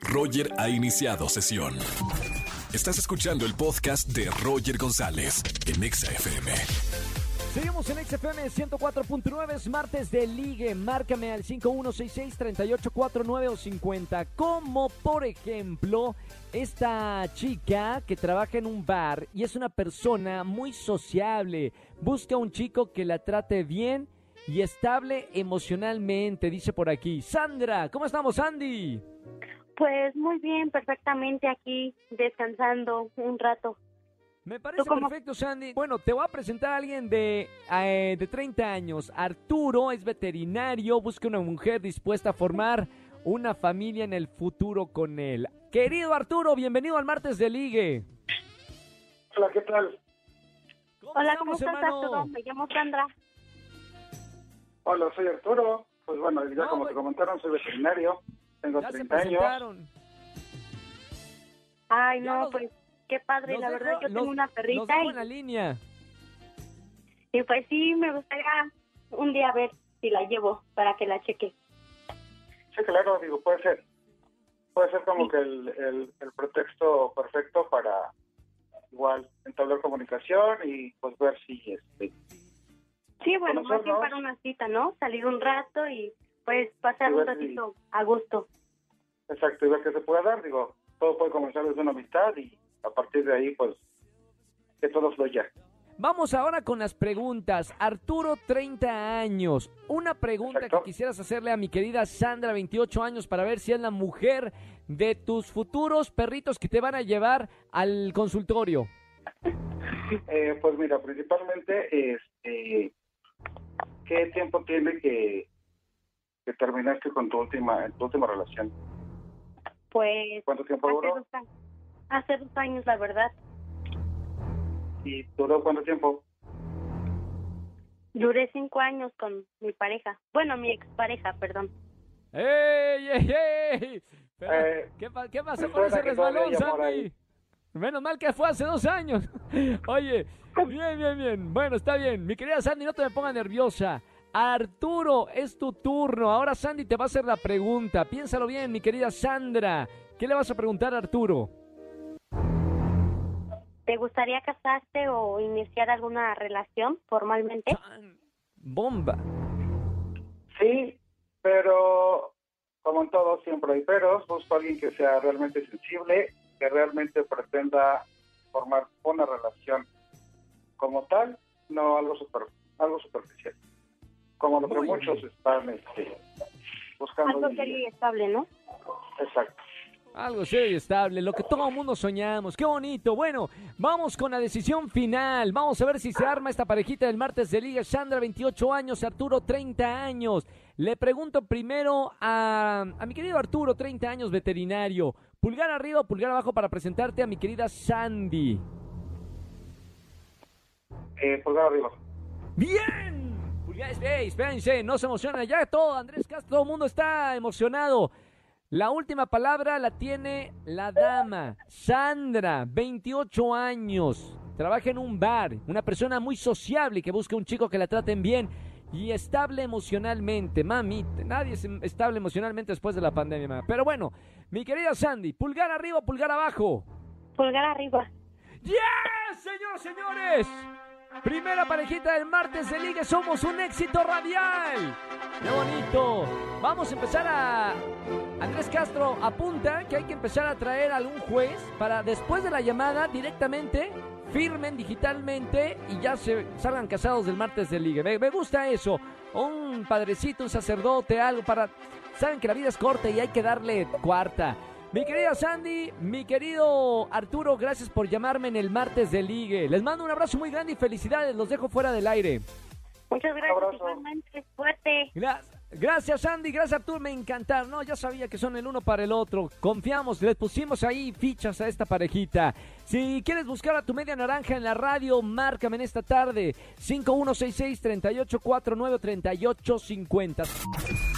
Roger ha iniciado sesión. Estás escuchando el podcast de Roger González en Exa FM. Seguimos en XFM 104.9, es martes de ligue. Márcame al 5166-3849 o 50. Como por ejemplo, esta chica que trabaja en un bar y es una persona muy sociable. Busca un chico que la trate bien y estable emocionalmente, dice por aquí. Sandra, ¿cómo estamos, Sandy? Pues muy bien, perfectamente aquí, descansando un rato. Me parece perfecto, Sandy. Bueno, te voy a presentar a alguien de, eh, de 30 años. Arturo es veterinario, busca una mujer dispuesta a formar una familia en el futuro con él. Querido Arturo, bienvenido al martes de Ligue. Hola, ¿qué tal? Hola, ¿cómo estás, Arturo? Me llamo Sandra. Hola, soy Arturo. Pues bueno, ya como te comentaron, soy veterinario. Tengo 30 años. Ay, no, pues qué padre. La verdad, yo tengo una perrita. y... la línea. Y pues sí, me gustaría un día ver si la llevo para que la cheque. Sí, claro, digo, puede ser. Puede ser como que el, el, el pretexto perfecto para igual entablar comunicación y pues ver si este Sí, bueno, más bien para una cita, ¿no? Salir un rato y pues pasar un ratito a gusto. Exacto, y ver qué se puede dar, digo, todo puede comenzar desde una amistad y a partir de ahí, pues, que todo fluya. Vamos ahora con las preguntas. Arturo, 30 años. Una pregunta que quisieras hacerle a mi querida Sandra, 28 años, para ver si es la mujer de tus futuros perritos que te van a llevar al consultorio. Eh, pues mira, principalmente, este, ¿qué tiempo tiene que, que terminaste con tu última, tu última relación? Pues. ¿Cuánto tiempo duró? hace dos años, la verdad. ¿Y duró cuánto tiempo? Duré cinco años con mi pareja. Bueno, mi expareja, perdón. ¡Ey, ey, ey! Eh, ¿qué, ¿Qué pasó con ese resbalón, Sandy? Menos mal que fue hace dos años. Oye, bien, bien, bien. Bueno, está bien. Mi querida Sandy, no te me pongas nerviosa. Arturo, es tu turno. Ahora Sandy te va a hacer la pregunta. Piénsalo bien, mi querida Sandra. ¿Qué le vas a preguntar a Arturo? ¿Te gustaría casarte o iniciar alguna relación formalmente? Bomba. Sí, pero como en todo siempre hay peros. Busco a alguien que sea realmente sensible, que realmente pretenda formar una relación como tal, no algo super, algo superficial. Como lo que muchos están este, buscando. Algo serio y estable, ¿no? Exacto. Algo serio y estable, lo que todo el mundo soñamos. Qué bonito. Bueno, vamos con la decisión final. Vamos a ver si se arma esta parejita del martes de Liga. Sandra, 28 años, Arturo, 30 años. Le pregunto primero a, a mi querido Arturo, 30 años, veterinario. Pulgar arriba o pulgar abajo para presentarte a mi querida Sandy. Eh, pulgar arriba. ¡Bien! Espérense, no se emociona ya todo. Andrés Castro, todo el mundo está emocionado. La última palabra la tiene la dama, Sandra, 28 años. Trabaja en un bar, una persona muy sociable que busca un chico que la traten bien y estable emocionalmente. Mami, nadie es estable emocionalmente después de la pandemia. Pero bueno, mi querida Sandy, pulgar arriba, pulgar abajo. Pulgar arriba. ¡Yes, señores, señores! Primera parejita del martes de Liga, somos un éxito radial. ¡Qué bonito! Vamos a empezar a... Andrés Castro apunta que hay que empezar a traer a algún juez para después de la llamada directamente firmen digitalmente y ya se salgan casados del martes de liga. Me, me, gusta eso. Un padrecito, un sacerdote, algo para... Saben que la vida es corta y hay que darle cuarta. Mi querida Sandy, mi querido Arturo, gracias por llamarme en el martes de ligue. Les mando un abrazo muy grande y felicidades. Los dejo fuera del aire. Muchas gracias, igualmente. Fuerte. Gracias. Gracias Andy, gracias Artur, me encantaron. No, ya sabía que son el uno para el otro. Confiamos, les pusimos ahí fichas a esta parejita. Si quieres buscar a tu media naranja en la radio, márcame en esta tarde. 5166-3849-3850.